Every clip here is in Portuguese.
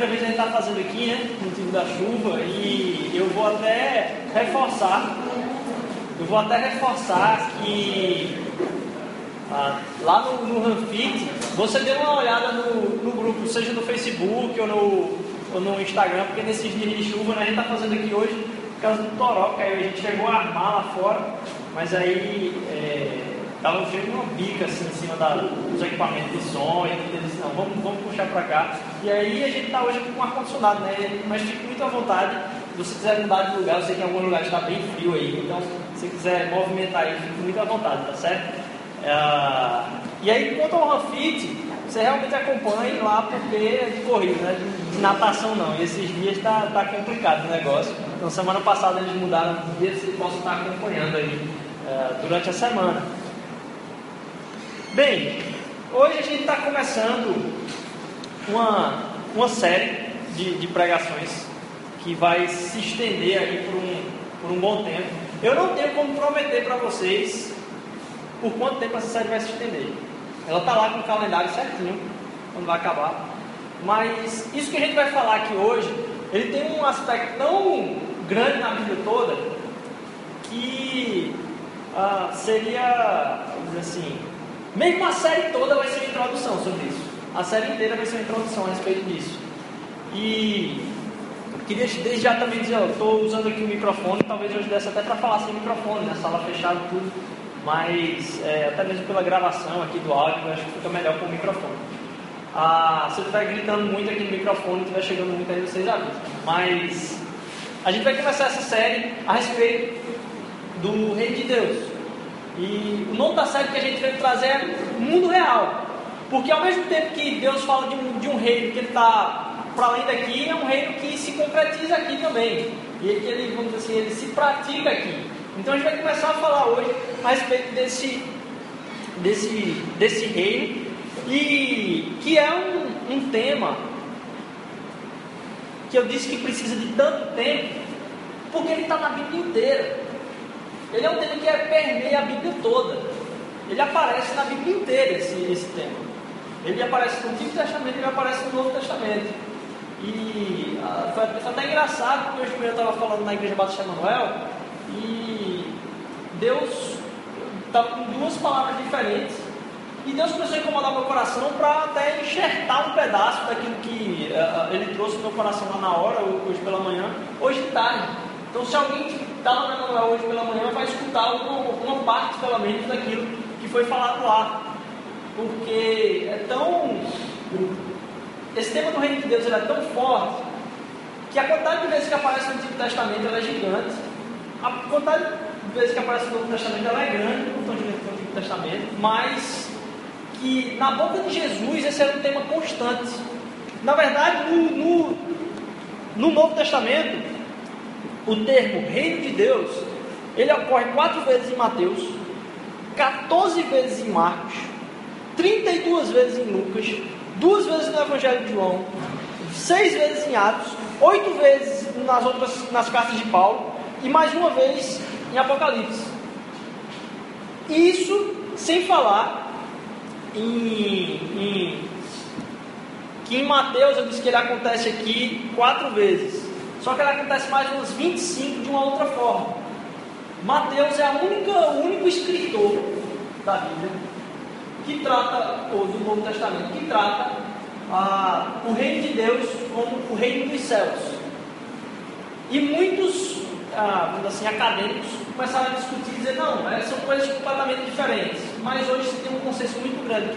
primeira vez a gente está fazendo aqui, né, no motivo da chuva, e eu vou até reforçar, eu vou até reforçar que ah, lá no, no você dê uma olhada no, no grupo, seja no Facebook ou no, ou no Instagram, porque nesses dias de chuva, né, a gente está fazendo aqui hoje por causa do toró, que aí a gente chegou a armar lá fora, mas aí estava é, cheio uma bica assim em cima da, dos equipamentos de som, e gente disse, não, vamos, vamos puxar para cá. E aí a gente está hoje com ar-condicionado, né? Mas fique muito à vontade, se você quiser mudar de lugar, eu sei que em algum lugar está bem frio aí, então se você quiser movimentar aí, fique muito à vontade, tá certo? Ah, e aí, quanto ao Rafit, você realmente acompanhe lá porque é de corrida, né? de, de natação não. E esses dias está tá complicado o negócio. Então, semana passada eles mudaram os dias, você possa estar acompanhando aí uh, durante a semana. Bem, hoje a gente está começando uma, uma série de, de pregações que vai se estender aí por um, por um bom tempo. Eu não tenho como prometer para vocês por quanto tempo essa série vai se estender. Ela está lá com o calendário certinho, quando vai acabar. Mas isso que a gente vai falar aqui hoje, ele tem um aspecto tão grande na Bíblia toda que ah, seria, vamos dizer assim, mesmo a série toda vai ser uma introdução sobre isso. A série inteira vai ser uma introdução a respeito disso. E queria desde já também dizer, estou usando aqui o microfone, talvez hoje desse até para falar sem microfone, na né? sala fechada tudo mas é, até mesmo pela gravação aqui do áudio, eu acho que fica melhor com o microfone. Ah, se eu estiver gritando muito aqui no microfone, estiver chegando muito aí, vocês avisam. Mas a gente vai começar essa série a respeito do Reino de Deus. E o nome da série que a gente veio trazer é Mundo Real. Porque ao mesmo tempo que Deus fala de um, de um reino que ele está para além daqui, é um reino que se concretiza aqui também. E que ele, vamos dizer assim, ele se pratica aqui. Então a gente vai começar a falar hoje a respeito desse, desse, desse reino, e que é um, um tema que eu disse que precisa de tanto tempo, porque ele está na Bíblia inteira. Ele é um tema que é, permeia a Bíblia toda. Ele aparece na Bíblia inteira, esse, esse tema. Ele aparece no Antigo Testamento, ele aparece no Novo Testamento. E ah, foi, foi, até engraçado, porque hoje eu estava falando na Igreja Batista Manuel, e Deus estava com duas palavras diferentes. E Deus começou a incomodar meu coração para até enxertar um pedaço daquilo que uh, Ele trouxe no meu coração lá na hora, hoje pela manhã, hoje de tarde. Então, se alguém está lá na Manuel hoje pela manhã, vai escutar uma, uma parte, pelo menos, daquilo que foi falado lá. Porque é tão. Esse tema do Reino de Deus é tão forte que a quantidade de vezes que aparece no Antigo Testamento é gigante. A quantidade de vezes que aparece no Novo Testamento é grande, no Antigo Testamento, mas que na boca de Jesus esse era um tema constante. Na verdade, no, no, no Novo Testamento, o termo reino de Deus, ele ocorre quatro vezes em Mateus, 14 vezes em Marcos, 32 vezes em Lucas, duas vezes no Evangelho de João, seis vezes em Atos, oito vezes nas outras nas cartas de Paulo e mais uma vez em Apocalipse. Isso sem falar em, em, que em Mateus eu disse que ele acontece aqui quatro vezes. Só que ele acontece mais uns 25 de uma outra forma. Mateus é a única, o único escritor da Bíblia que trata, ou do Novo Testamento, que trata o reino de Deus como o reino dos céus. E muitos ah, assim, acadêmicos começaram a discutir e dizer, não, é, são coisas completamente diferentes. Mas hoje se tem um consenso muito grande.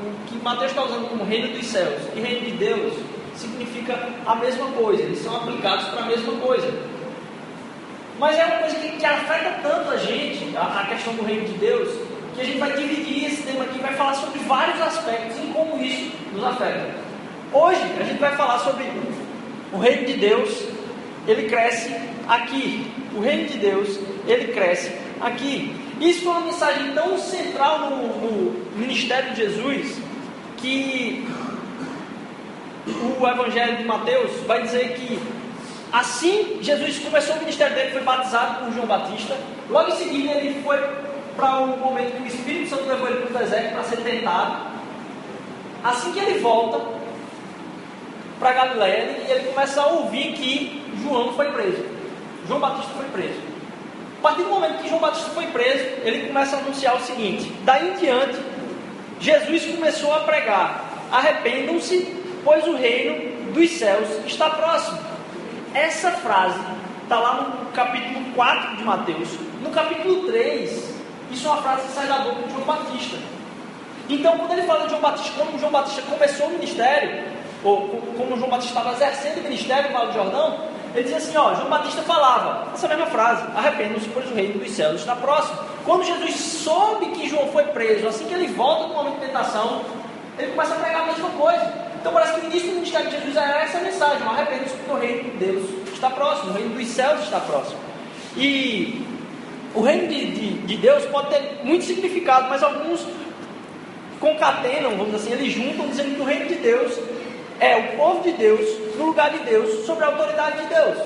O que Mateus está usando como reino dos céus e reino de Deus significa a mesma coisa, eles são aplicados para a mesma coisa. Mas é uma coisa que, que afeta tanto a gente, a, a, questão do reino de Deus, que a gente vai dividir esse tema aqui, vai falar sobre vários aspectos e como isso nos afeta. Hoje a gente vai falar sobre o reino de Deus ele cresce aqui. O reino de Deus, ele cresce aqui. Isso foi uma mensagem tão central no, no ministério de Jesus que o Evangelho de Mateus vai dizer que assim Jesus começou o ministério dele, foi batizado por João Batista. Logo em seguida ele foi para o um momento que o Espírito Santo levou ele para o deserto para ser tentado. Assim que ele volta para Galiléia e ele começa a ouvir que João foi preso. João Batista foi preso. A partir do momento que João Batista foi preso, ele começa a anunciar o seguinte: daí em diante, Jesus começou a pregar: arrependam-se, pois o reino dos céus está próximo. Essa frase está lá no capítulo 4 de Mateus. No capítulo 3, isso é uma frase que sai da boca de João Batista. Então, quando ele fala de João Batista, como João Batista começou o ministério, ou como João Batista estava exercendo o ministério no Vale do Jordão, ele diz assim: ó, João Batista falava essa mesma frase: arrependam-se, pois o reino dos céus está próximo. Quando Jesus soube que João foi preso, assim que ele volta do momento de tentação, ele começa a pregar a mesma coisa. Então parece que o início do ministério de Jesus era essa mensagem: arrependam-se, porque o reino de Deus está próximo, o reino dos céus está próximo. E o reino de, de, de Deus pode ter muito significado, mas alguns concatenam, vamos dizer assim, eles juntam dizendo que o reino de Deus é o povo de Deus no lugar de Deus, sobre a autoridade de Deus.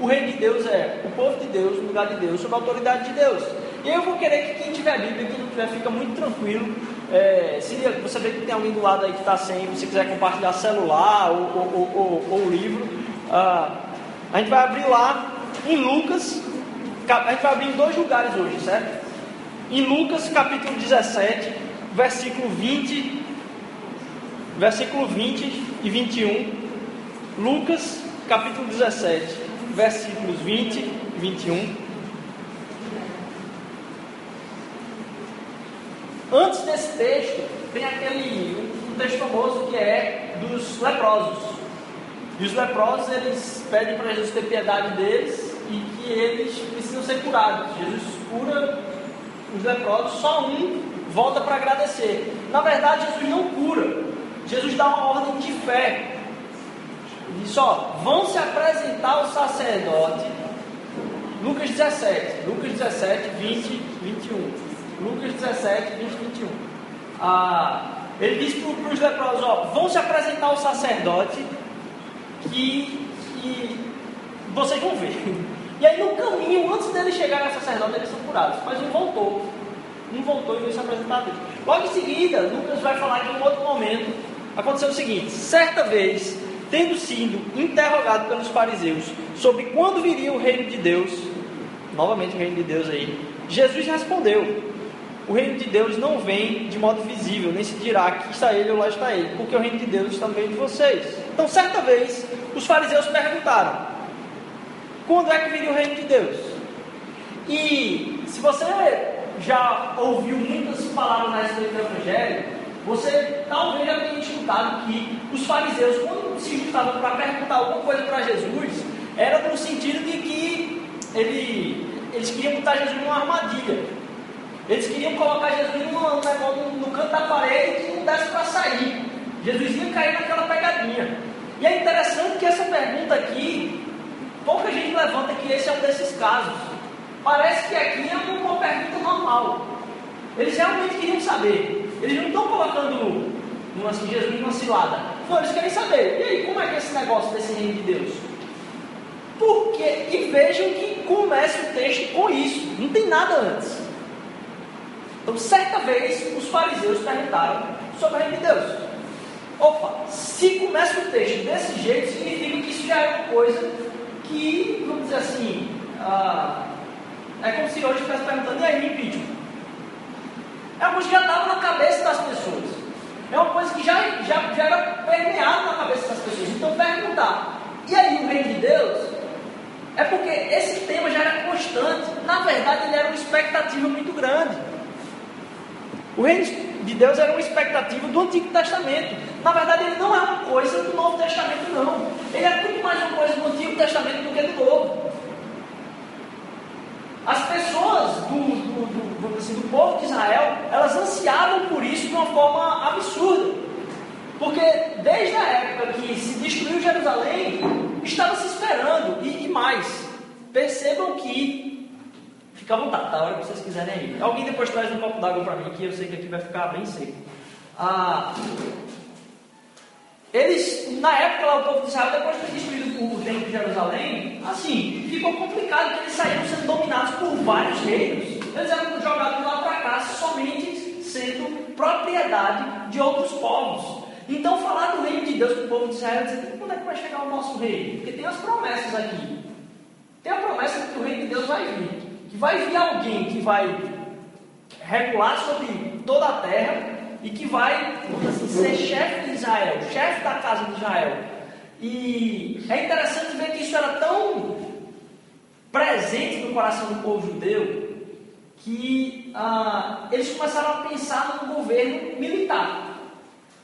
O reino de Deus é o povo de Deus no lugar de Deus, sob a autoridade de Deus. E eu vou querer que quem tiver Bíblia, quem não tiver, fica muito tranquilo. É, se você vê que tem alguém do lado aí que está sem, se quiser compartilhar celular ou, ou, ou, ou livro, ah, a gente vai abrir lá em Lucas, a gente vai abrir em dois lugares hoje, certo? Em Lucas capítulo 17, versículo 20 versículo 20 e 21. Lucas, capítulo 17, versículos 20 e 21. Antes desse texto, tem aquele um texto famoso que é dos leprosos. E os leprosos, eles pedem para Jesus ter piedade deles e que eles precisam ser curados. Jesus cura os leprosos, só um volta para agradecer. Na verdade, Jesus não cura, Jesus dá uma ordem de fé. Ele diz: ó, vão se apresentar ao sacerdote. Lucas 17, Lucas 17, 20, 21. Lucas 17, 20, 21. Ah, ele diz para os leprosos: ó, vão se apresentar ao sacerdote que, que vocês vão ver. E aí no caminho, antes dele chegar ao sacerdote, eles são curados. Mas um voltou. Um voltou e veio se apresentar a Deus. Logo em seguida, Lucas vai falar de um outro momento aconteceu o seguinte: certa vez, tendo sido interrogado pelos fariseus sobre quando viria o reino de Deus, novamente o reino de Deus aí, Jesus respondeu: O reino de Deus não vem de modo visível, nem se dirá aqui está ele ou lá está ele, porque o reino de Deus está no meio de vocês. Então, certa vez, os fariseus perguntaram: Quando é que viria o reino de Deus? E se você já ouviu muitas palavras a respeito do Evangelho, você talvez já tenha escutado que os fariseus, quando se juntavam para perguntar alguma coisa para Jesus, era no sentido de que ele, eles queriam botar Jesus numa armadilha. Eles queriam colocar Jesus no, no canto da parede e não desse para sair. Jesus ia cair naquela pegadinha. E é interessante que essa pergunta aqui, pouca gente levanta que esse é um desses casos. Parece que aqui é uma pergunta normal. Eles realmente queriam saber. Eles não estão colocando uma, assim, Jesus numa cilada. Não, eles querem saber. E aí, como é que é esse negócio desse reino de Deus? Porque, e vejam que começa o texto com isso. Não tem nada antes. Então, certa vez, os fariseus perguntaram sobre o reino de Deus. Opa, se começa o texto desse jeito, significa que isso já é uma coisa que, vamos dizer assim, ah, é como se hoje estivesse perguntando, e aí, impeachment? É uma coisa que já estava na cabeça das pessoas. É uma coisa que já, já, já era permeada na cabeça das pessoas. Então perguntar, e aí o reino de Deus? É porque esse tema já era constante. Na verdade, ele era uma expectativa muito grande. O reino de Deus era uma expectativa do Antigo Testamento. Na verdade, ele não é uma coisa do Novo Testamento, não. Ele é muito mais uma coisa do Antigo Testamento do que do Novo. As pessoas do, do, do, assim, do povo de Israel, elas ansiavam por isso de uma forma absurda. Porque desde a época que se destruiu Jerusalém, estava se esperando e, e mais. Percebam que. Fica à vontade, tá? A hora que vocês quiserem ir. Alguém depois traz um copo d'água para mim, que eu sei que aqui vai ficar bem seco. Ah, eles, na época lá, o povo de Israel, depois de ter destruído o templo de Jerusalém, assim, ficou complicado, porque eles saíram sendo dominados por vários reinos. Eles eram jogados lá para cá somente sendo propriedade de outros povos. Então, falar do reino de Deus para o povo de Israel, dizer, quando é que vai chegar o nosso reino? Porque tem as promessas aqui. Tem a promessa de que o reino de Deus vai vir. Que vai vir alguém que vai regular sobre toda a terra e que vai assim, ser chefe de Israel, chefe da casa de Israel. E é interessante ver que isso era tão presente no coração do povo judeu que ah, eles começaram a pensar num governo militar.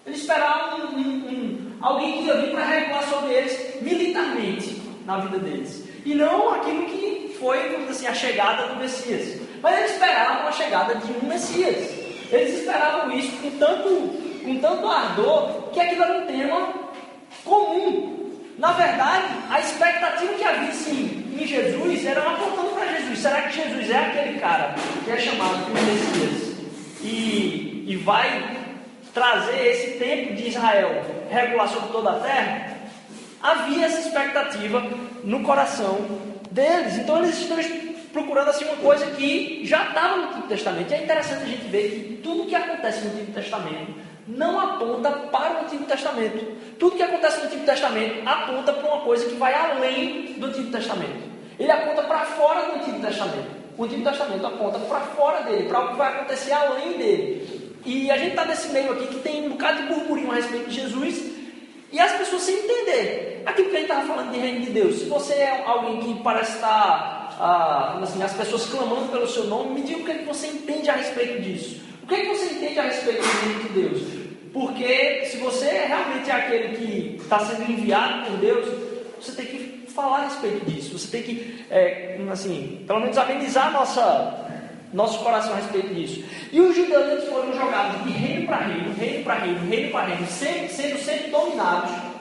Eles esperavam um, um, um, alguém que ia vir para regular sobre eles militarmente na vida deles. E não aquilo que foi assim, a chegada do Messias. Mas eles esperavam a chegada de um Messias. Eles esperavam isso com tanto, com tanto ardor que aquilo era um tema comum. Na verdade, a expectativa que havia sim, em Jesus era apontando para Jesus. Será que Jesus é aquele cara que é chamado por Messias e, e vai trazer esse tempo de Israel regular sobre toda a terra? Havia essa expectativa no coração deles. Então eles estão procurando assim uma coisa que já estava no Antigo Testamento. E é interessante a gente ver que tudo que acontece no Antigo Testamento não aponta para o Antigo Testamento. Tudo que acontece no Antigo Testamento aponta para uma coisa que vai além do Antigo Testamento. Ele aponta para fora do Antigo Testamento. O Antigo Testamento aponta para fora dele, para o que vai acontecer além dele. E a gente está nesse meio aqui que tem um bocado de burburinho a respeito de Jesus e as pessoas sem entender. Aquilo que a gente estava falando de reino de Deus. Se você é alguém que parece estar ah, assim, as pessoas clamando pelo seu nome, me diga o que, é que você entende a respeito disso. O que, é que você entende a respeito do reino de Deus? Porque se você realmente é aquele que está sendo enviado por Deus, você tem que falar a respeito disso. Você tem que, é, assim, pelo menos amenizar nossa, nosso coração a respeito disso. E os judeus foram jogados de reino para reino, reino para reino, reino para reino, sempre, sendo sempre dominados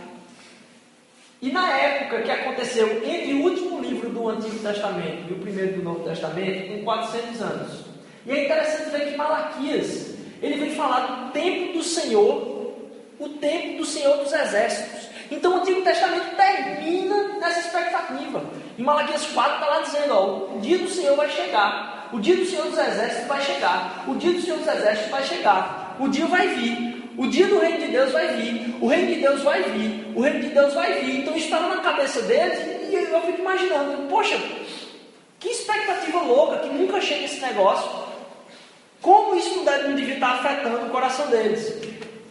e na época que aconteceu entre o último livro do Antigo Testamento e o primeiro do Novo Testamento, em 400 anos. E é interessante ver que Malaquias, ele vem falar do tempo do Senhor, o tempo do Senhor dos Exércitos. Então o Antigo Testamento termina nessa expectativa. Em Malaquias 4 está lá dizendo, ó, o dia do Senhor vai chegar, o dia do Senhor dos Exércitos vai chegar, o dia do Senhor dos Exércitos vai chegar, o dia vai vir, o dia do reino de Deus vai vir, o reino de Deus vai vir, o reino de Deus vai vir. Então estava na cabeça deles e eu fico imaginando, poxa, que expectativa louca, que nunca chega esse negócio. Como isso não, deve, não estar afetando o coração deles?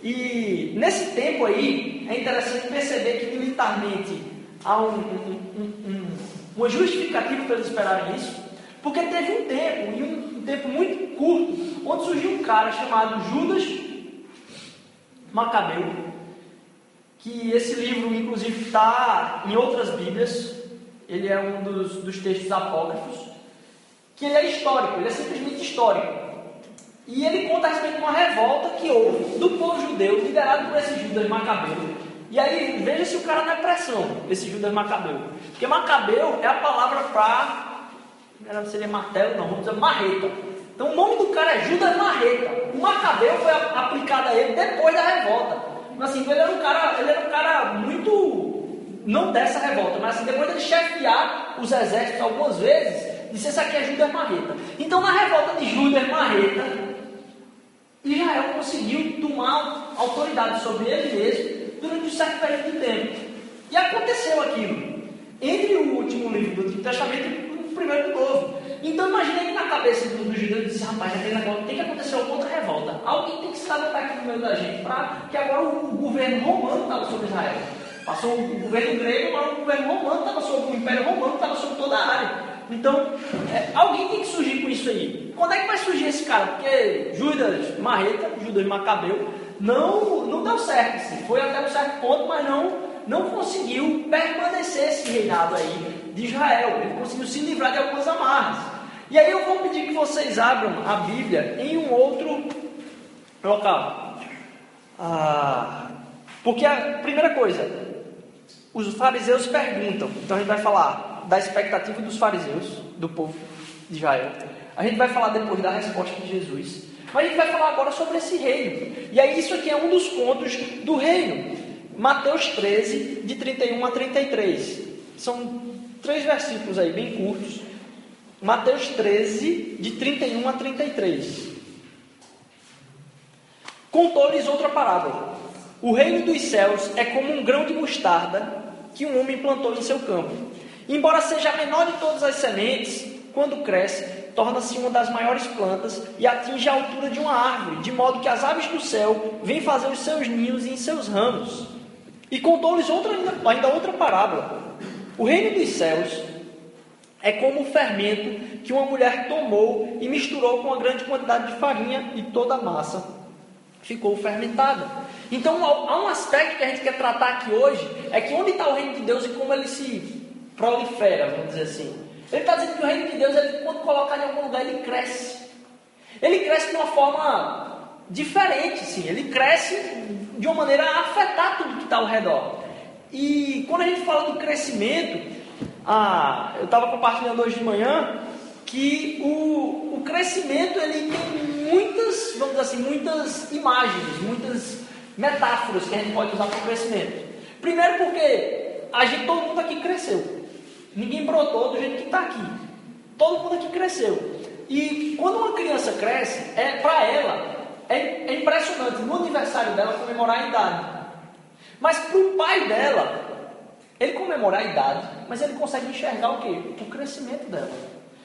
E nesse tempo aí, é interessante perceber que militarmente há um, um, um, uma justificativa para eles esperarem isso, porque teve um tempo, e um tempo muito curto, onde surgiu um cara chamado Judas Macabeu, que esse livro, inclusive, está em outras Bíblias, ele é um dos, dos textos apócrifos, que ele é histórico, ele é simplesmente histórico. E ele conta a respeito de uma revolta que houve do povo judeu, liderado por esse Judas Macabeu. E aí, veja se o cara não é pressão, esse Judas Macabeu. Porque Macabeu é a palavra para. Seria martelo, não, vamos dizer marreta. Então o nome do cara é Judas Marreta. O Macabeu foi aplicado a ele depois da revolta. Mas assim, ele era um cara, ele era um cara muito. Não dessa revolta, mas assim, depois de chefiar os exércitos algumas vezes, disse: Esse aqui é Judas Marreta. Então na revolta de Judas Marreta, Israel conseguiu tomar autoridade sobre ele mesmo durante um certo período de tempo. E aconteceu aquilo. Entre o último livro do Antigo Testamento primeiro do Novo. Então imagine que na cabeça do, do judeu disse, rapaz, aquele negócio tem que acontecer uma outra revolta. Alguém tem que se levantar aqui no meio da gente, para que agora o, o governo romano estava sobre Israel. Passou o governo grego, agora o governo romano estava sobre o Império Romano, estava sobre toda a área. Então, é, alguém tem que surgir com isso aí. Quando é que vai surgir esse cara? Porque Judas Marreta, Judas Macabeu, não, não deu certo. Assim. Foi até um certo ponto, mas não, não conseguiu permanecer esse reinado aí de Israel. Ele conseguiu se livrar de algumas amarras. E aí eu vou pedir que vocês abram a Bíblia em um outro local. Ah, porque a primeira coisa, os fariseus perguntam. Então a gente vai falar da expectativa dos fariseus, do povo de Israel. A gente vai falar depois da resposta de Jesus. Mas a gente vai falar agora sobre esse reino. E aí isso aqui é um dos pontos do reino. Mateus 13, de 31 a 33. São três versículos aí, bem curtos. Mateus 13, de 31 a 33. Contou-lhes outra parábola. O reino dos céus é como um grão de mostarda que um homem plantou em seu campo. Embora seja a menor de todas as sementes, quando cresce, torna-se uma das maiores plantas e atinge a altura de uma árvore, de modo que as aves do céu vêm fazer os seus ninhos em seus ramos. E contou-lhes outra, ainda outra parábola. O reino dos céus é como o fermento que uma mulher tomou e misturou com uma grande quantidade de farinha e toda a massa ficou fermentada. Então há um aspecto que a gente quer tratar aqui hoje, é que onde está o reino de Deus e como ele se prolifera, vamos dizer assim. Ele está dizendo que o reino de Deus, ele, quando colocado em algum lugar, ele cresce. Ele cresce de uma forma diferente, sim. Ele cresce de uma maneira a afetar tudo que está ao redor. E quando a gente fala do crescimento, ah, eu estava compartilhando hoje de manhã que o, o crescimento ele tem muitas, vamos dizer assim, muitas imagens, muitas metáforas que a gente pode usar para o crescimento. Primeiro porque a gente, todo mundo aqui cresceu. Ninguém brotou do jeito que está aqui. Todo mundo aqui cresceu. E quando uma criança cresce, é para ela é, é, impressionante no aniversário dela comemorar a idade. Mas para o pai dela, ele comemorar a idade, mas ele consegue enxergar o quê? O crescimento dela.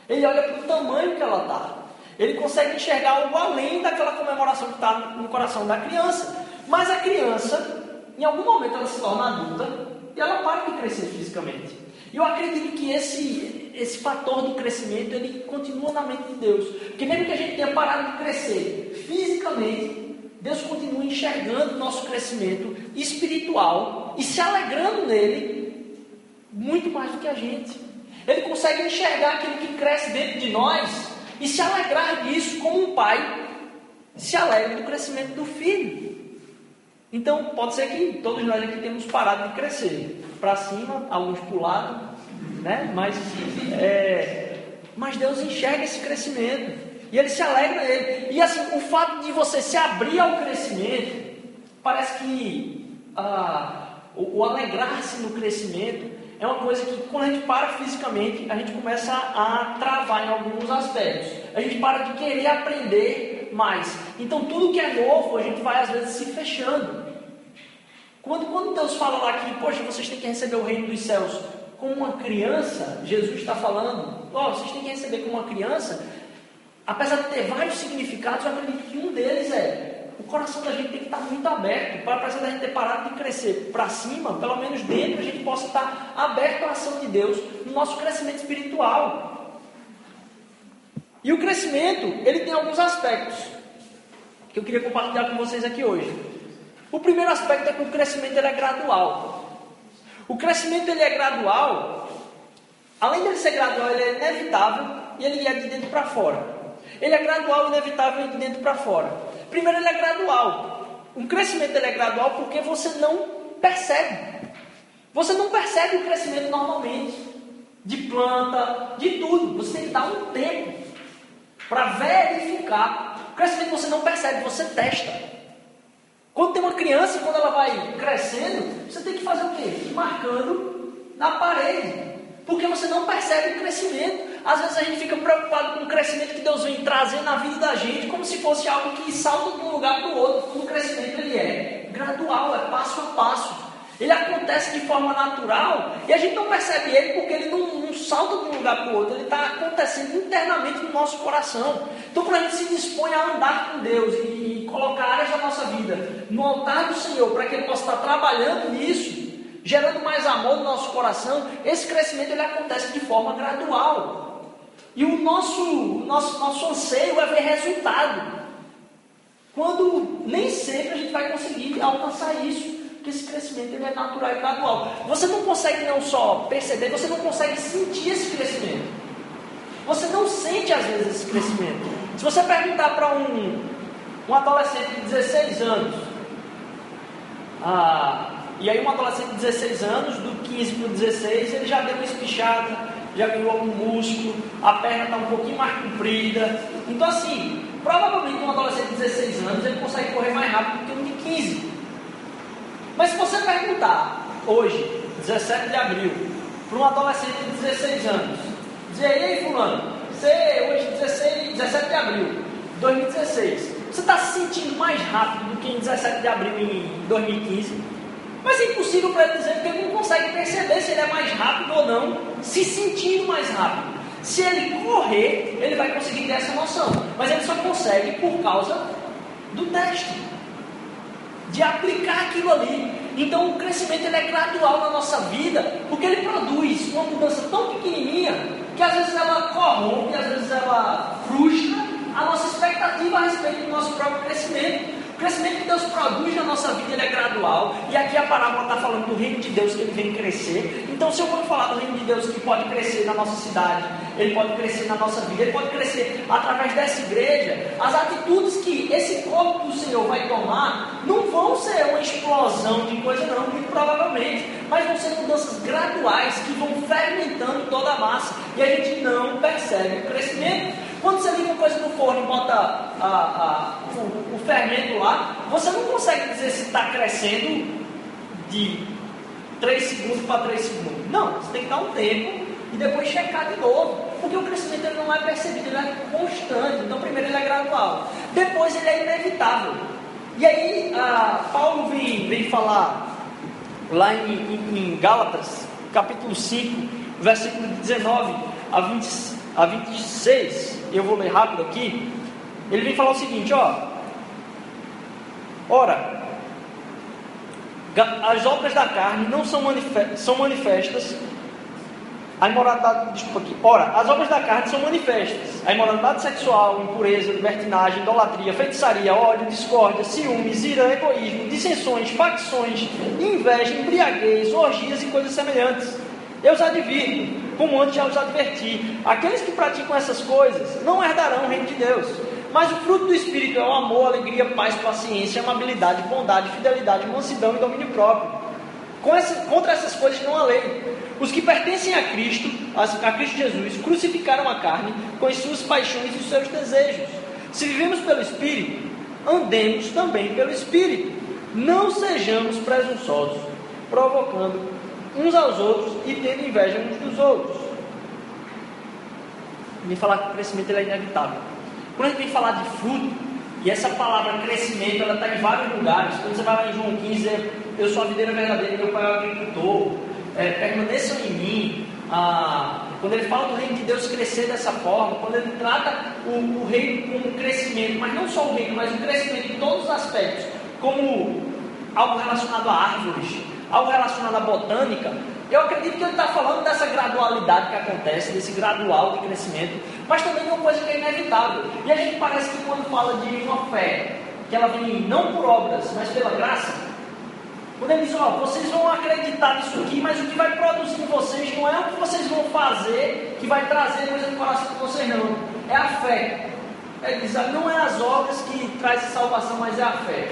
Ele olha para o tamanho que ela está. Ele consegue enxergar algo além daquela comemoração que está no coração da criança. Mas a criança, em algum momento, ela se torna adulta e ela para de crescer fisicamente. E eu acredito que esse, esse fator do crescimento ele continua na mente de Deus. Porque mesmo que a gente tenha parado de crescer fisicamente, Deus continua enxergando o nosso crescimento espiritual e se alegrando nele muito mais do que a gente. Ele consegue enxergar aquilo que cresce dentro de nós e se alegrar disso como um pai se alegra do crescimento do filho. Então, pode ser que todos nós aqui temos parado de crescer. Para cima, alguns para o lado, né? mas, é, mas Deus enxerga esse crescimento. E Ele se alegra nele. E assim, o fato de você se abrir ao crescimento, parece que ah, o, o alegrar-se no crescimento é uma coisa que quando a gente para fisicamente, a gente começa a travar em alguns aspectos. A gente para de querer aprender mais. Então tudo que é novo, a gente vai às vezes se fechando. Quando, quando Deus fala lá que, poxa, vocês têm que receber o reino dos céus como uma criança, Jesus está falando, ó, oh, vocês têm que receber como uma criança, apesar de ter vários significados, eu acredito que um deles é o coração da gente tem que estar muito aberto, para apesar da gente ter parado de crescer para cima, pelo menos dentro a gente possa estar aberto à ação de Deus no nosso crescimento espiritual. E o crescimento, ele tem alguns aspectos que eu queria compartilhar com vocês aqui hoje. O primeiro aspecto é que o crescimento ele é gradual. O crescimento ele é gradual, além de ser gradual, ele é inevitável e ele é de dentro para fora. Ele é gradual, inevitável de dentro para fora. Primeiro, ele é gradual. Um crescimento ele é gradual porque você não percebe. Você não percebe o crescimento normalmente. De planta, de tudo. Você tem que dar um tempo para verificar. O crescimento você não percebe, você testa. Quando tem uma criança, quando ela vai crescendo, você tem que fazer o quê? Marcando na parede. Porque você não percebe o crescimento. Às vezes a gente fica preocupado com o crescimento que Deus vem trazer na vida da gente, como se fosse algo que salta de um lugar para o outro. O crescimento ele é gradual, é passo a passo. Ele acontece de forma natural e a gente não percebe ele porque ele não, não salta de um lugar para o outro, ele está acontecendo internamente no nosso coração. Então, quando a gente se dispõe a andar com Deus e, e colocar áreas da nossa vida no altar do Senhor, para que Ele possa estar trabalhando nisso, gerando mais amor no nosso coração, esse crescimento ele acontece de forma gradual. E o nosso, nosso, nosso anseio é ver resultado. Quando nem sempre a gente vai conseguir alcançar isso, porque esse crescimento ele é natural e gradual. Você não consegue não só perceber, você não consegue sentir esse crescimento. Você não sente às vezes esse crescimento. Se você perguntar para um, um adolescente de 16 anos, ah, e aí um adolescente de 16 anos, do 15 para o 16, ele já deu uma espichada, já ganhou algum músculo, a perna está um pouquinho mais comprida. Então, assim, provavelmente um adolescente de 16 anos ele consegue correr mais rápido do que um de 15. Mas se você perguntar hoje, 17 de abril, para um adolescente de 16 anos, dizer, e aí fulano, você hoje 16, 17 de abril, 2016, você está se sentindo mais rápido do que em 17 de abril em 2015? Mas é impossível para ele dizer porque ele não consegue perceber se ele é mais rápido ou não, se sentindo mais rápido. Se ele correr, ele vai conseguir ter essa noção. Mas ele só consegue por causa do teste. De aplicar aquilo ali. Então o crescimento ele é gradual na nossa vida, porque ele produz uma mudança tão pequenininha que às vezes ela corrompe, às vezes ela frustra a nossa expectativa a respeito do nosso próprio crescimento. O crescimento que Deus produz na nossa vida ele é gradual. E aqui a parábola está falando do reino de Deus que ele vem crescer. Então, se eu vou falar do reino de Deus que pode crescer na nossa cidade, ele pode crescer na nossa vida, ele pode crescer através dessa igreja, as atitudes que esse corpo do Senhor vai tomar não vão ser uma explosão de coisa, não, muito provavelmente, mas vão ser mudanças graduais que vão fermentando toda a massa. E a gente não percebe o crescimento. Quando você liga uma coisa no forno e bota a, a, o, o, fermento lá, você não consegue dizer se está crescendo de 3 segundos para 3 segundos. Não, você tem que dar um tempo e depois checar de novo. Porque o crescimento ele não é percebido, ele é constante. Então, primeiro ele é gradual, depois ele é inevitável. E aí, Paulo vem, vem falar lá em, em, em Gálatas, capítulo 5, versículo 19 a, 20, a 26 eu vou ler rápido aqui. Ele vem falar o seguinte, ó. Ora, as obras da carne não são, manifestas, são manifestas. A imoralidade, desculpa aqui. Ora, as obras da carne são manifestas. A imoralidade sexual, impureza, libertinagem, idolatria, feitiçaria, ódio, discórdia, ciúmes, ira, egoísmo, dissensões, facções, inveja, embriaguez, orgias e coisas semelhantes. Eu os advirto, como antes já os adverti: aqueles que praticam essas coisas não herdarão o reino de Deus. Mas o fruto do Espírito é o amor, alegria, paz, paciência, amabilidade, bondade, fidelidade, mansidão e domínio próprio. Essa, contra essas coisas não há lei. Os que pertencem a Cristo, a Cristo Jesus, crucificaram a carne com as suas paixões e os seus desejos. Se vivemos pelo Espírito, andemos também pelo Espírito. Não sejamos presunçosos, provocando uns aos outros e tendo inveja uns dos outros. Me falar que o crescimento é inevitável. Quando a gente vem falar de fruto, e essa palavra crescimento ela está em vários lugares. Quando você vai lá em João 15, eu sou a videira verdadeira, meu pai é o agricultor, é, permaneçam em mim. Ah, quando ele fala do reino de Deus crescer dessa forma, quando ele trata o, o reino como crescimento, mas não só o reino, mas o crescimento em todos os aspectos, como algo relacionado a árvores, algo relacionado à botânica, eu acredito que ele está falando dessa gradualidade que acontece, desse gradual de crescimento, mas também de uma coisa que é inevitável. E a gente parece que quando fala de uma fé, que ela vem não por obras, mas pela graça, quando ele diz, ó, vocês vão acreditar nisso aqui, mas o que vai produzir em vocês não é o que vocês vão fazer que vai trazer coisa no coração de vocês, não. É a fé. Ele diz, não é as obras que trazem salvação, mas é a fé.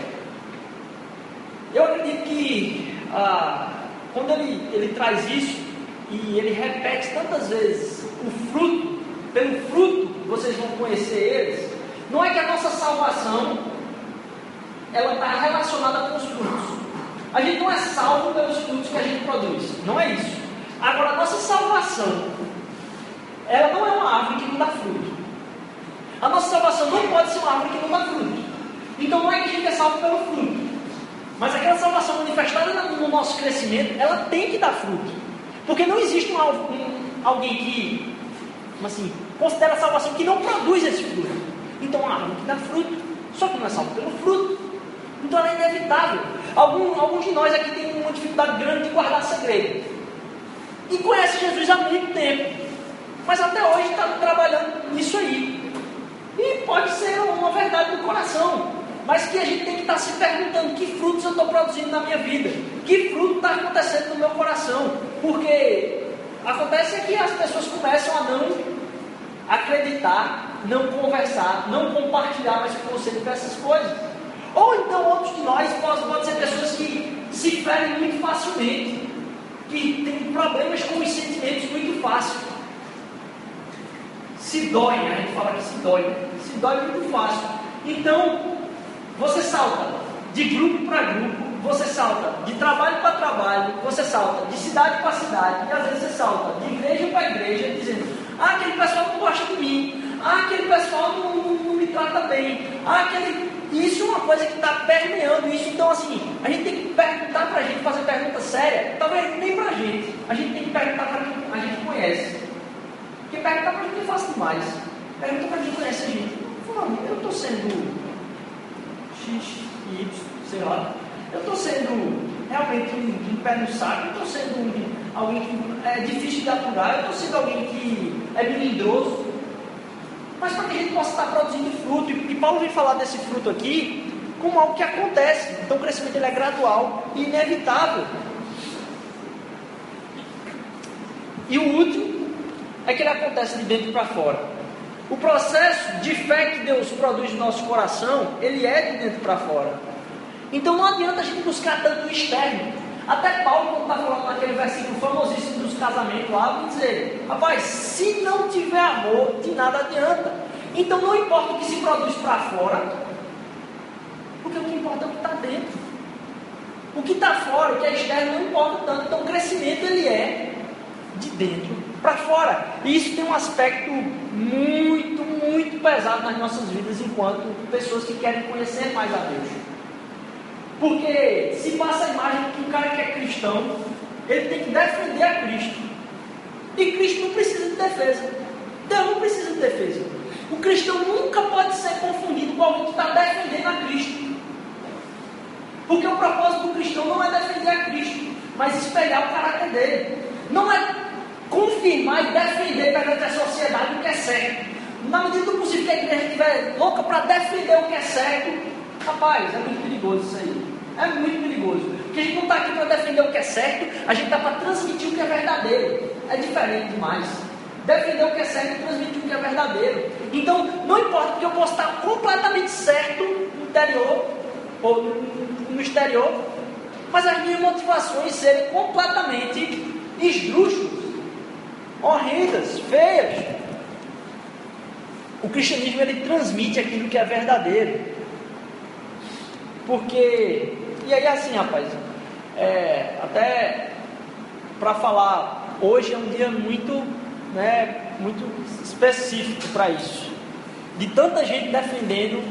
Eu acredito que ah, quando ele, ele traz isso e ele repete tantas vezes o fruto, pelo fruto vocês vão conhecer eles, não é que a nossa salvação ela está relacionada com os frutos. A gente não é salvo pelos frutos que a gente produz, não é isso. Agora, a nossa salvação, ela não é uma árvore que não dá fruto. A nossa salvação não pode ser uma árvore que não dá fruto. Então não é que a gente é salvo pelo fruto. Mas aquela salvação nosso crescimento, ela tem que dar fruto. Porque não existe um, um, alguém que, assim, considera a salvação que não produz esse fruto. Então a árvore que dá fruto, só que não é salvo pelo fruto. Então ela é inevitável. Algum, alguns de nós aqui têm uma dificuldade grande de guardar segredo. E conhece Jesus há muito tempo. Mas até hoje está trabalhando nisso aí. E pode ser uma verdade do coração mas que a gente tem que estar se perguntando que frutos eu estou produzindo na minha vida, que fruto está acontecendo no meu coração, porque acontece que as pessoas começam a não acreditar, não conversar, não compartilhar mais com você essas coisas. Ou então outros de nós podem pode ser pessoas que se ferem muito facilmente, que têm problemas com os sentimentos muito fácil. Se dói, a gente fala que se dói, se dói muito fácil. Então, você salta de grupo para grupo, você salta de trabalho para trabalho, você salta de cidade para cidade, e às vezes você salta de igreja para igreja, dizendo: ah, aquele pessoal não gosta de mim, ah, aquele pessoal não, não, não me trata bem, ah, aquele. Isso é uma coisa que está permeando isso. Então, assim, a gente tem que perguntar para a gente, fazer pergunta séria, talvez nem para a gente, a gente tem que perguntar para quem a gente conhece. Porque perguntar para a gente é fácil demais. Pergunta para quem conhece a gente. Fulano, eu estou sendo X, Y, sei lá. Eu estou sendo realmente um, um, pé no saco, eu estou sendo um, alguém que é difícil de aturar, eu estou sendo alguém que é melindroso. Mas para que a gente possa estar produzindo fruto, e, e Paulo vem falar desse fruto aqui como algo que acontece. Então o crescimento ele é gradual e inevitável. E o último é que ele acontece de dentro para fora. O processo de fé que Deus produz no nosso coração, ele é de dentro para fora. Então não adianta a gente buscar tanto o externo. Até Paulo, quando está falando naquele versículo famosíssimo dos casamentos lá, vai dizer: rapaz, se não tiver amor, de nada adianta. Então não importa o que se produz para fora, porque o que importa é o que está dentro. O que está fora, o que é externo, não importa tanto. Então o crescimento ele é de dentro para fora. E isso tem um aspecto muito, muito pesado nas nossas vidas enquanto pessoas que querem conhecer mais a Deus. Porque se passa a imagem que o cara que é cristão, ele tem que defender a Cristo. E Cristo não precisa de defesa. Deus não precisa de defesa. O cristão nunca pode ser confundido com alguém que está defendendo a Cristo. Porque o propósito do cristão não é defender a Cristo, mas espelhar o caráter dele. Não é confirmar e defender perante a sociedade o que é certo. Na medida do possível que a igreja estiver louca para defender o que é certo, rapaz, é muito perigoso isso aí. É muito perigoso. Porque a gente não está aqui para defender o que é certo, a gente está para transmitir o que é verdadeiro. É diferente demais. Defender o que é certo e transmitir o que é verdadeiro. Então, não importa, porque eu posso estar completamente certo no interior ou no exterior, mas as minhas motivações serem completamente esdrúxulas, horrendas, feias. O cristianismo ele transmite aquilo que é verdadeiro. Porque e aí assim, rapaz, é, até para falar, hoje é um dia muito, né, muito específico para isso. De tanta gente defendendo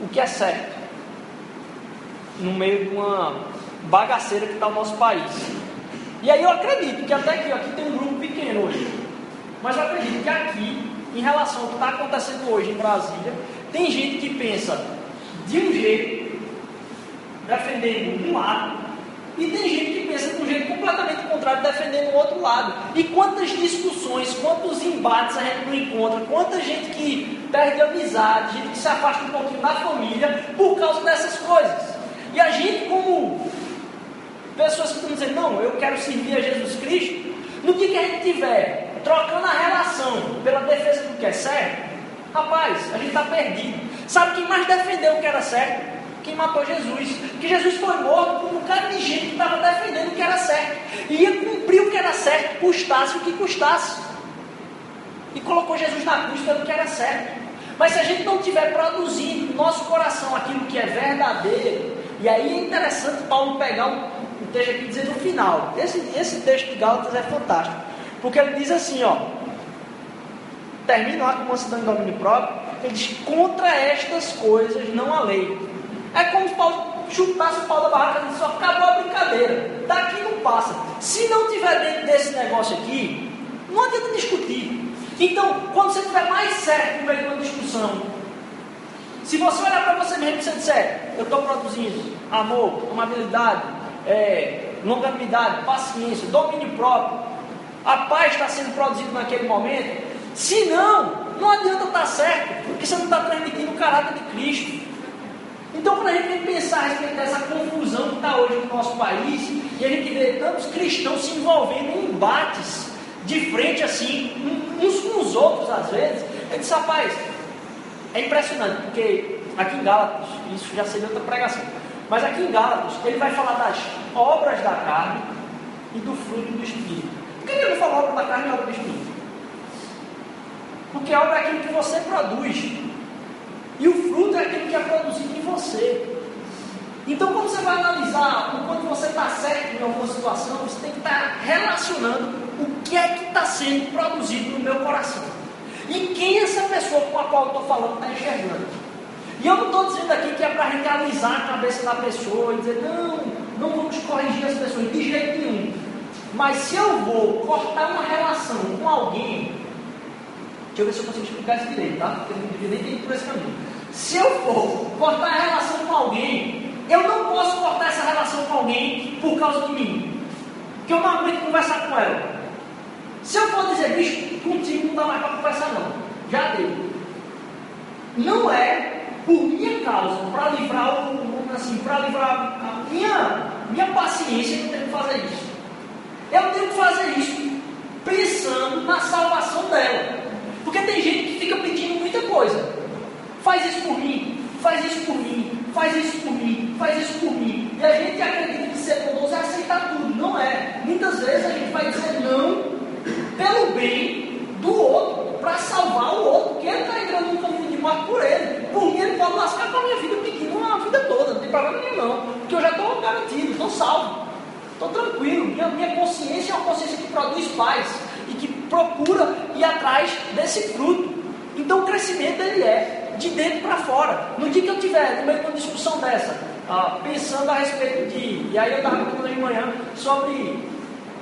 o que é certo. No meio de uma bagaceira que está o nosso país. E aí eu acredito que até aqui, aqui tem um grupo pequeno hoje. Mas eu acredito que aqui, em relação ao que está acontecendo hoje em Brasília, tem gente que pensa de um jeito defendendo um lado, e tem gente que pensa de um jeito completamente contrário, defendendo o outro lado. E quantas discussões, quantos embates a gente não encontra, quanta gente que perde amizade, gente que se afasta um pouquinho da família por causa dessas coisas. E a gente, como pessoas que estão dizendo, não, eu quero servir a Jesus Cristo, no dia que a gente tiver trocando a relação pela defesa do que é certo, rapaz, a gente está perdido. Sabe quem mais defendeu o que era certo? quem matou Jesus. Que Jesus foi morto por um bocado de gente que estava defendendo o que era certo. E ia cumprir o que era certo, custasse o que custasse. E colocou Jesus na cruz pelo que era certo. Mas se a gente não estiver produzindo no nosso coração aquilo que é verdadeiro, e aí é interessante Paulo pegar um, um texto aqui dizendo no final. Esse, esse texto de Gálatas é fantástico. Porque ele diz assim, ó. Termina lá com uma cidade em domínio próprio. Ele diz: contra estas coisas não há lei. É como se Paulo chutasse o pau da barraca e só acabou a brincadeira. Daqui não passa. Se não tiver dentro desse negócio aqui, não adianta discutir. Então, quando você estiver mais certo no meio de uma discussão, se você olhar para você mesmo e você disser, eu estou produzindo amor, amabilidade, é, longanimidade, paciência, domínio próprio, a paz está sendo produzida naquele momento, se não, não adianta estar certo, porque você não está transmitindo o caráter de Cristo. Então, quando a gente pensar a respeito dessa confusão que está hoje no nosso país, e a gente vê tantos cristãos se envolvendo em embates de frente assim, uns com os outros às vezes, eu disse, rapaz, é impressionante, porque aqui em Gálatas, isso já seria outra pregação, mas aqui em Gálatas, ele vai falar das obras da carne e do fruto do Espírito. Por que ele não fala obra da carne e obra do Espírito? Porque a obra é aquilo que você produz. E o fruto é aquilo que é produzido em você. Então, quando você vai analisar o quanto você está certo em alguma situação, você tem que estar relacionando o que é que está sendo produzido no meu coração. E quem essa pessoa com a qual eu estou falando está enxergando. E eu não estou dizendo aqui que é para realizar a cabeça da pessoa e dizer, não, não vamos corrigir as pessoas de jeito nenhum. Mas se eu vou cortar uma relação com alguém, deixa eu ver se eu consigo explicar isso direito, tá? Porque eu não devia nem ter ido por esse caminho. Se eu for cortar a relação com alguém, eu não posso cortar essa relação com alguém por causa de mim. Porque eu não aguento conversar com ela. Se eu for dizer, bicho, contigo não dá mais para conversar não. Já deu. Não é por minha causa, para livrar o assim, para livrar a minha, minha paciência eu tenho que fazer isso. Eu tenho que fazer isso pensando na salvação dela. Porque tem gente que fica pedindo muita coisa. Faz isso por mim, faz isso por mim, faz isso por mim, faz isso por mim. E a gente acredita que ser bondoso é aceitar tudo. Não é. Muitas vezes a gente vai dizer não pelo bem do outro, para salvar o outro, porque ele está entrando no caminho de morte por ele. Por mim, ele pode lascar com a minha vida pequena, a vida toda, não tem problema nenhum, não. Porque eu já estou garantido, estou salvo, estou tranquilo. Minha, minha consciência é uma consciência que produz paz e que procura ir atrás desse fruto. Então, o crescimento ele é de dentro para fora. No dia que eu tiver no meio de uma discussão dessa, ah, pensando a respeito de. E aí eu estava contando de manhã sobre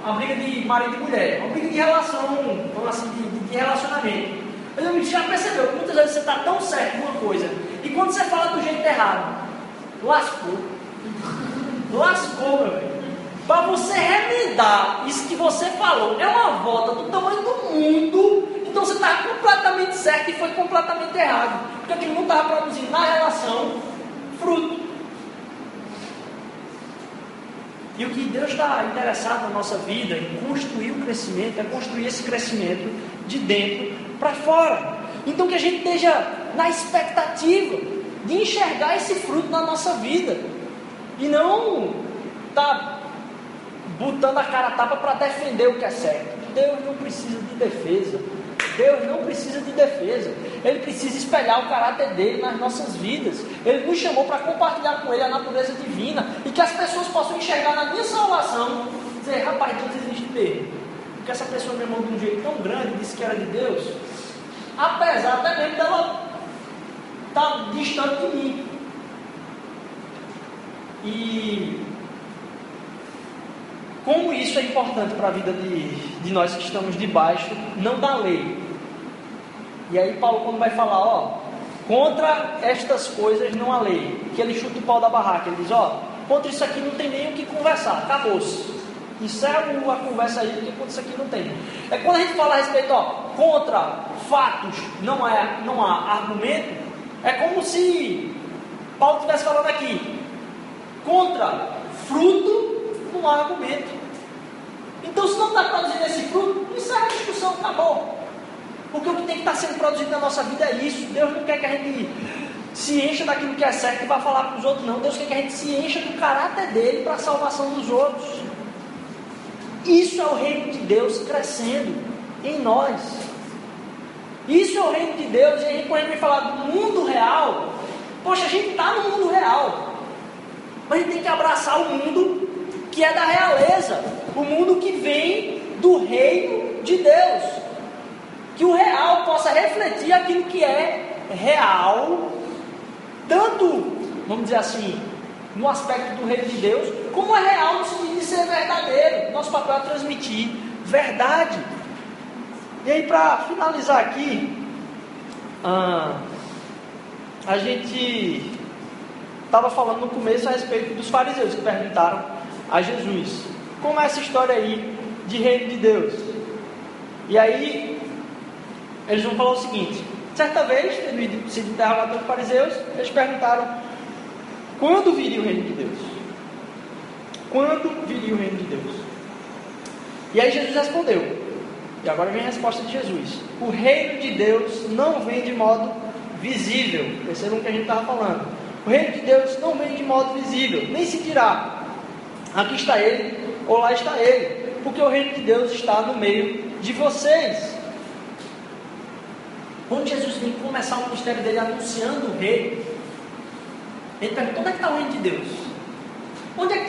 uma briga de marido e mulher, uma briga de relação, vamos assim, de, de relacionamento. Mas eu já percebeu que muitas vezes você está tão certo em uma coisa, e quando você fala do jeito errado, lascou. Lascou, meu velho. Para você remendar isso que você falou, é uma volta do tamanho do mundo. Então você está completamente certo e foi completamente errado. Porque aquilo não estava produzindo na relação fruto. E o que Deus está interessado na nossa vida em construir o crescimento, é construir esse crescimento de dentro para fora. Então que a gente esteja na expectativa de enxergar esse fruto na nossa vida. E não tá botando a cara a tapa para defender o que é certo. Deus não precisa de defesa. Deus não precisa de defesa. Ele precisa espelhar o caráter dele nas nossas vidas. Ele nos chamou para compartilhar com ele a natureza divina e que as pessoas possam enxergar na minha salvação dizer, rapaz, Deus existe mesmo. Porque essa pessoa me amou de um jeito tão grande, disse que era de Deus, apesar até mesmo dela estar tá distante de mim. E como isso é importante para a vida de, de nós que estamos debaixo, não da lei, e aí Paulo quando vai falar, ó, contra estas coisas não há lei, que ele chuta o pau da barraca, ele diz, ó, contra isso aqui não tem nem o que conversar, acabou-se. Encerra a conversa aí, porque contra isso aqui não tem. É quando a gente fala a respeito, ó, contra fatos não, é, não há argumento, é como se Paulo estivesse falando aqui, contra fruto não há argumento. Então, se não está produzindo esse fruto, encerra a discussão, acabou. Porque o que tem que estar sendo produzido na nossa vida é isso. Deus não quer que a gente se encha daquilo que é certo e vá falar para os outros, não. Deus quer que a gente se encha do caráter dele para a salvação dos outros. Isso é o reino de Deus crescendo em nós. Isso é o reino de Deus. E aí, quando vai falar do mundo real, poxa, a gente está no mundo real. Mas a gente tem que abraçar o mundo que é da realeza, o mundo que vem do reino de Deus que o real possa refletir aquilo que é real, tanto, vamos dizer assim, no aspecto do reino de Deus, como é real no sentido de ser verdadeiro. Nosso papel é transmitir verdade. E aí, para finalizar aqui, ah, a gente estava falando no começo a respeito dos fariseus que perguntaram a Jesus: como é essa história aí de reino de Deus? E aí eles vão falar o seguinte: certa vez, tendo sido interrogado pelos fariseus, eles perguntaram: quando viria o reino de Deus? Quando viria o reino de Deus? E aí Jesus respondeu. E agora vem a resposta de Jesus: O reino de Deus não vem de modo visível. Percebam o que a gente estava falando. O reino de Deus não vem de modo visível, nem se dirá: aqui está ele ou lá está ele, porque o reino de Deus está no meio de vocês. Quando Jesus vem começar o ministério dele anunciando o rei, ele pergunta: onde é que está o reino de Deus?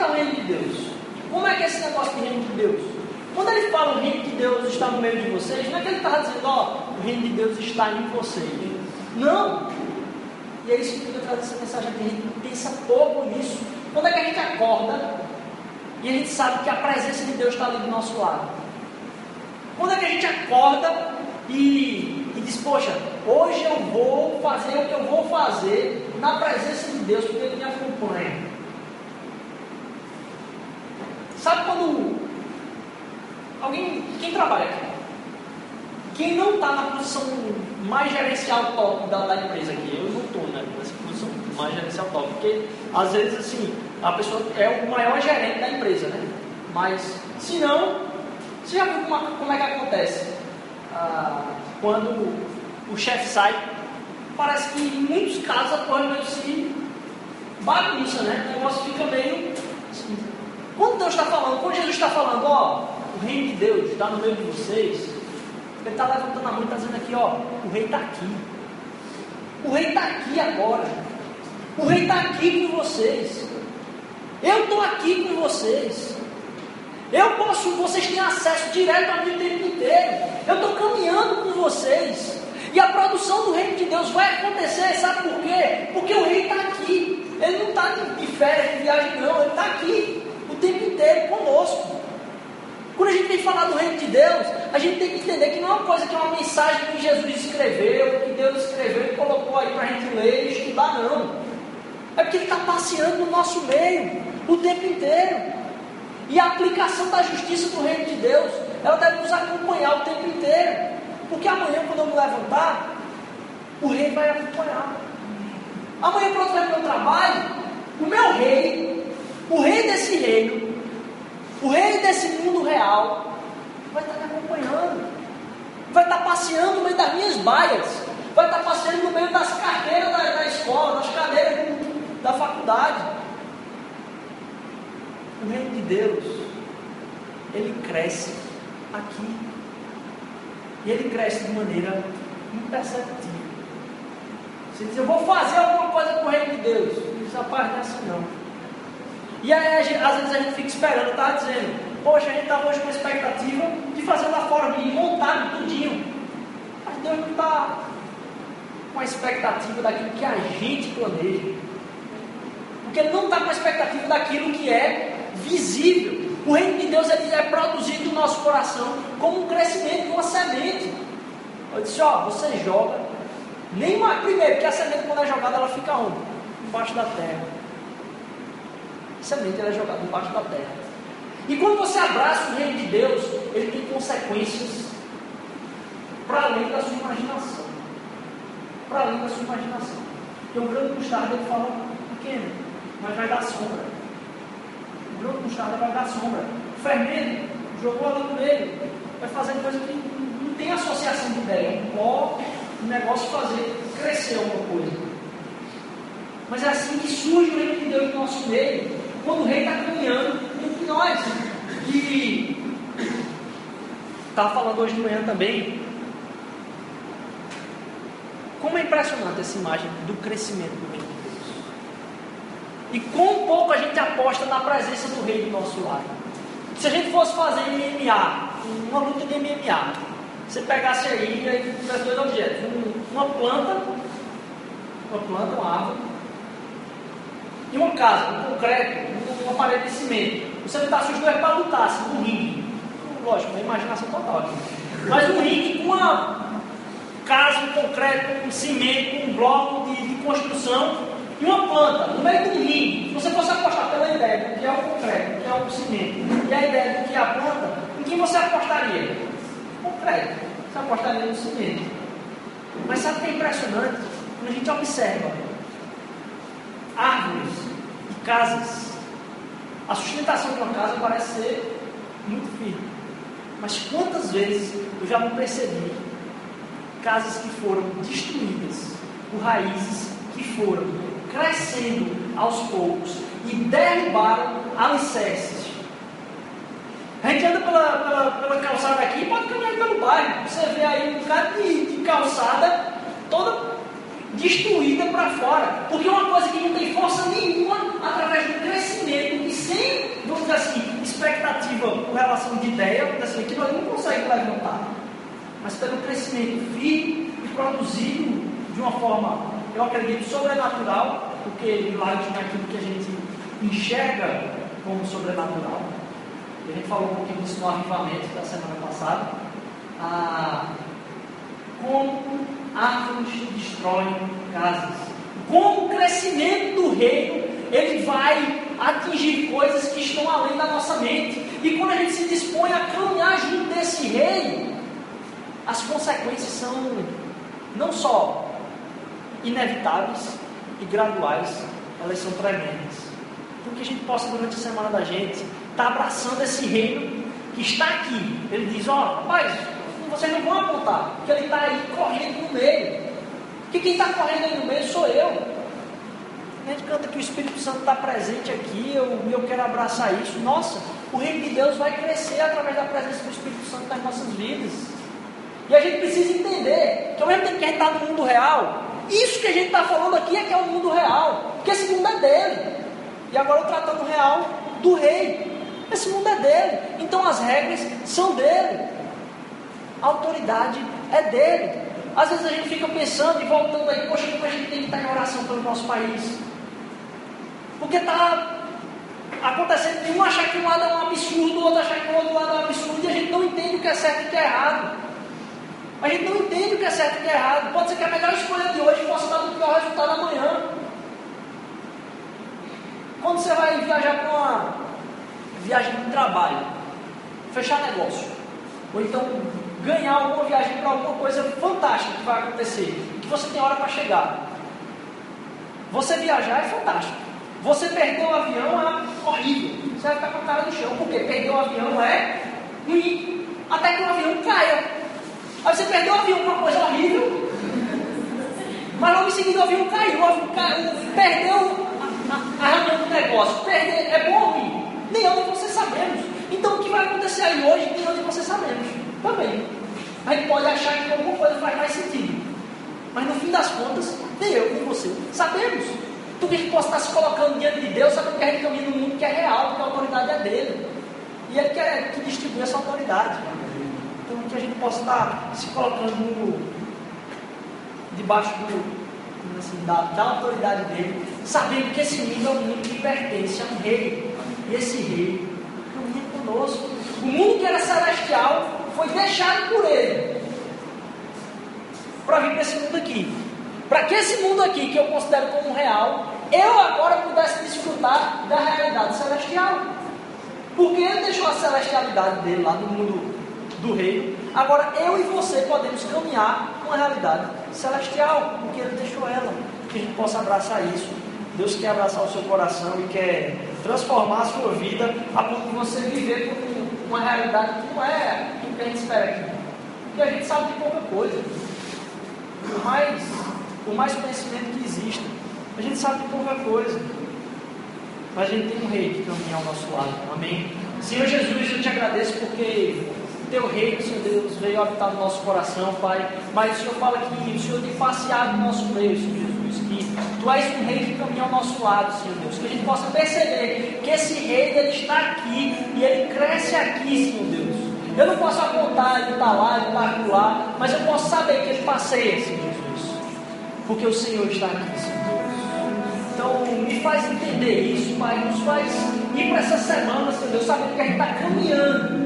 está o reino de Deus? Como é que é esse negócio de reino de Deus? Quando ele fala o reino de Deus está no meio de vocês, não é que ele está dizendo, ó, o reino de Deus está em vocês. Não! E é isso que eu trazer essa mensagem aqui. A gente pensa pouco nisso. Quando é que a gente acorda e a gente sabe que a presença de Deus está ali do nosso lado? Quando é que a gente acorda e diz, poxa, hoje eu vou fazer o que eu vou fazer na presença de Deus, porque Ele me acompanha. Sabe quando alguém, quem trabalha aqui, quem não está na posição mais gerencial top da, da empresa aqui, eu não estou né, nessa posição mais gerencial top, porque às vezes assim, a pessoa é o maior gerente da empresa, né? Mas se não, você já viu como, como é que acontece? Ah, quando o chefe sai, parece que em muitos casos a coisa meio se bagunça, né? O negócio fica meio. Assim. Quando Deus está falando, quando Jesus está falando, ó, o reino de Deus está no meio de vocês, ele está levantando a mão e está dizendo aqui, ó, o rei está aqui. O rei está aqui agora. O rei está aqui com vocês. Eu estou aqui com vocês. Eu posso, vocês têm acesso direto a mim o tempo inteiro. Eu estou caminhando com vocês. E a produção do reino de Deus vai acontecer, sabe por quê? Porque o rei está aqui. Ele não está de férias, de viagem, não. Ele está aqui o tempo inteiro conosco. Quando a gente vem falar do reino de Deus, a gente tem que entender que não é uma coisa que é uma mensagem que Jesus escreveu, que Deus escreveu e colocou aí para a gente ler e estudar, não. É porque Ele está passeando no nosso meio o tempo inteiro. E a aplicação da justiça do reino de Deus, ela deve nos acompanhar o tempo inteiro. Porque amanhã, quando eu me levantar, o rei vai acompanhar. Amanhã, quando eu no meu trabalho, o meu rei, o rei desse reino, o rei desse mundo real, vai estar me acompanhando. Vai estar passeando no meio das minhas baias. Vai estar passeando no meio das carteiras da, da escola, das cadeiras da faculdade. O reino de Deus, ele cresce aqui. E ele cresce de maneira imperceptível. Você diz, eu vou fazer alguma coisa com o reino de Deus. Isso rapaz, não é assim não. E aí, às vezes a gente fica esperando, está dizendo, poxa, a gente está hoje com a expectativa de fazer lá fora, de montar tudinho. Mas Deus não está com a expectativa daquilo que a gente planeja. Porque Ele não está com a expectativa daquilo que é visível. O reino de Deus ele é produzido no nosso coração como um crescimento de uma semente. Eu disse, ó, você joga, nem mais, primeiro, que a semente quando é jogada ela fica onde? Embaixo da terra. A semente ela é jogada embaixo da terra. E quando você abraça o reino de Deus, ele tem consequências para além da sua imaginação. Para além da sua imaginação. Porque o grande mostarda ele fala pequeno, mas vai dar sombra de mostarda vai dar sombra. Fermento jogou ali no meio, vai fazer coisa que não tem associação de ideia. É um pó, um negócio fazer crescer alguma coisa. Mas é assim que surge o reino de Deus no nosso meio, quando o rei está caminhando entre nós. E estava falando hoje de manhã também. Como é impressionante essa imagem do crescimento do reino. E quão pouco a gente aposta na presença do rei do nosso lado. Se a gente fosse fazer MMA, uma luta de MMA, você pegasse aí e tivesse dois objetos, uma planta, uma planta, uma árvore, e uma casa, um concreto, uma parede de cimento. Você botasse os dois para lutar, assim, um ringue. Lógico, uma imaginação total aqui. Mas um ringue com uma casa, um concreto, um cimento, um bloco de, de construção e uma planta no meio do ringue, se você fosse apostar pela ideia do que é o concreto, do que é o cimento, e a ideia do que é a planta, em quem você apostaria? Concreto. Você apostaria no cimento. Mas sabe o que é impressionante? Quando a gente observa árvores e casas, a sustentação de uma casa parece ser muito firme. Mas quantas vezes eu já não percebi casas que foram destruídas por raízes que foram crescendo aos poucos e derrubaram alicerces. A gente anda pela, pela, pela calçada aqui pode caminhar pelo bairro. Você vê aí um bocado de, de calçada toda destruída para fora. Porque é uma coisa que não tem força nenhuma através do crescimento e sem elevação de ideia, assim, aquilo ali não consegue levantar. Mas pelo crescimento firme e produzido de uma forma, eu acredito, sobrenatural, porque milagres não é aquilo que a gente enxerga como sobrenatural. A gente falou um pouquinho disso no arquivamento da semana passada. Ah, como árvores destroem casas. Como o crescimento do reino, ele vai atingir coisas que estão além da nossa mente. E quando a gente se dispõe a caminhar junto desse reino, as consequências são não só inevitáveis e graduais, elas são tremendas. Então que a gente possa, durante a semana da gente, estar tá abraçando esse reino que está aqui. Ele diz, ó, oh, rapaz, vocês não vão apontar, porque ele está aí correndo no meio. Que quem está correndo aí no meio sou eu. A gente canta que o Espírito Santo está presente aqui, eu, eu quero abraçar isso. Nossa, o reino de Deus vai crescer através da presença do Espírito Santo nas nossas vidas. E a gente precisa entender que ao mesmo tempo que a gente está no mundo real, isso que a gente está falando aqui é que é o mundo real, porque esse mundo é dele. E agora eu tratando real do rei. Esse mundo é dele. Então as regras são dele. A autoridade é dele. Às vezes a gente fica pensando e voltando aí, poxa, como a gente tem que estar em oração pelo nosso país. Porque está acontecendo de um achar que um lado é um absurdo, o outro achar que o outro lado é um absurdo, e a gente não entende o que é certo e o que é errado. A gente não entende o que é certo e o que é errado. Pode ser que a melhor escolha de hoje possa dar o pior resultado amanhã. Quando você vai viajar para uma viagem de trabalho, fechar negócio, ou então ganhar alguma viagem para alguma coisa fantástica que vai acontecer, que você tem hora para chegar. Você viajar é fantástico. Você perder o avião é horrível. Você vai ficar com a cara no chão, porque perder o avião é ruim. Até que o avião caia. Aí você perdeu o avião uma coisa horrível, mas logo em seguida o avião caiu. O avião caiu perdeu a, reunião do negócio. Perder é bom ou ruim? Nem eu nem você sabemos. Então o que vai acontecer aí hoje, nem eu nem você sabemos. Também. A gente pode achar que alguma coisa faz mais sentido. Mas no fim das contas, nem eu nem você sabemos. Tudo que gente possa estar se colocando diante de Deus, sabendo que a gente caminha num mundo que é real, que a autoridade é dele. E Ele quer que distribua essa autoridade. Que a gente possa estar se colocando no, debaixo do, assim, da, da autoridade dele, sabendo que esse mundo é um mundo que pertence a um rei. E esse rei caminha conosco. O mundo que era celestial foi deixado por ele para vir para esse mundo aqui. Para que esse mundo aqui, que eu considero como real, eu agora pudesse desfrutar da realidade celestial. Porque ele deixou a celestialidade dele lá no mundo do reino. Agora eu e você podemos caminhar com a realidade celestial, porque ele deixou ela. Que a gente possa abraçar isso. Deus quer abraçar o seu coração e quer transformar a sua vida a ponto de você viver com uma realidade que não é o que a gente espera aqui. Porque a gente sabe de pouca coisa. Por mais, por mais conhecimento que exista, a gente sabe de pouca coisa. Mas a gente tem um rei que caminha ao nosso lado. Amém? Senhor Jesus, eu te agradeço porque teu reino, Senhor Deus, veio habitar no nosso coração, Pai. Mas o Senhor fala que o Senhor tem passeado no nosso meio, Senhor Jesus. Que Tu és um rei que caminha ao nosso lado, Senhor Deus. Que a gente possa perceber que esse rei, ele está aqui e ele cresce aqui, Senhor Deus. Eu não posso apontar, ele está lá, ele está lá, mas eu posso saber que ele passeia, Senhor Jesus. Porque o Senhor está aqui, Senhor Deus. Então, me faz entender isso, Pai. Nos faz ir para essa semana, Senhor Deus, sabendo que a gente está caminhando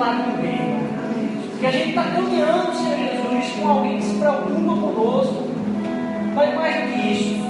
lado do reino. Que a gente está caminhando, Senhor Jesus, com alguém que se preocupa conosco. Mas mais do que isso,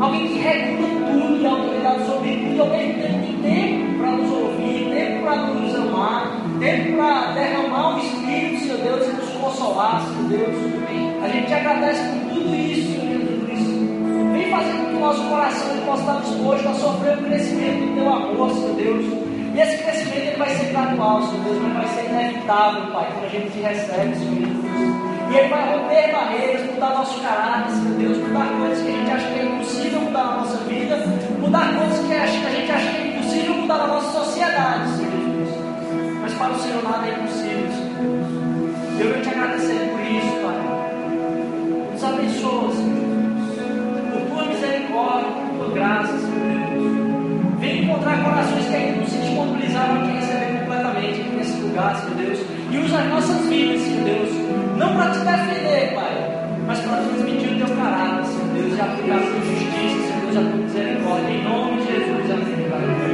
alguém que regula tudo e autoridade sobre tudo, e mesmo tempo tem tempo para nos ouvir, tempo para nos amar, tempo para derramar o Espírito, Senhor Deus, e nos consolar, Senhor Deus. A gente te agradece por tudo isso, Senhor Jesus. Vem fazer com que o nosso coração possa estar disposto a sofrer o crescimento do teu amor, Senhor Deus e esse crescimento ele vai ser gradual, Senhor Deus, mas vai ser inevitável, Pai, quando a gente te recebe, Senhor Jesus. E Ele vai romper barreiras, mudar nosso caráter, Senhor Deus, mudar coisas que a gente acha que é impossível mudar na nossa vida, mudar coisas que a gente acha que é impossível mudar na nossa sociedade, Senhor Jesus. Mas para o Senhor nada é impossível, Senhor Deus. Eu venho te agradecer por isso, Pai. Nos abençoa, Senhor Jesus. Por tua misericórdia, por tua graça, Senhor Deus. Vem encontrar corações que ainda não se disponibilizaram a te receber completamente nesse lugar, Senhor Deus. E usa as nossas vidas, Senhor Deus. Não para te defender, Pai, mas para transmitir o teu caráter, Senhor Deus, e aplicar a tua justiça, Senhor Deus, a tua misericórdia. Em nome de Jesus, amém.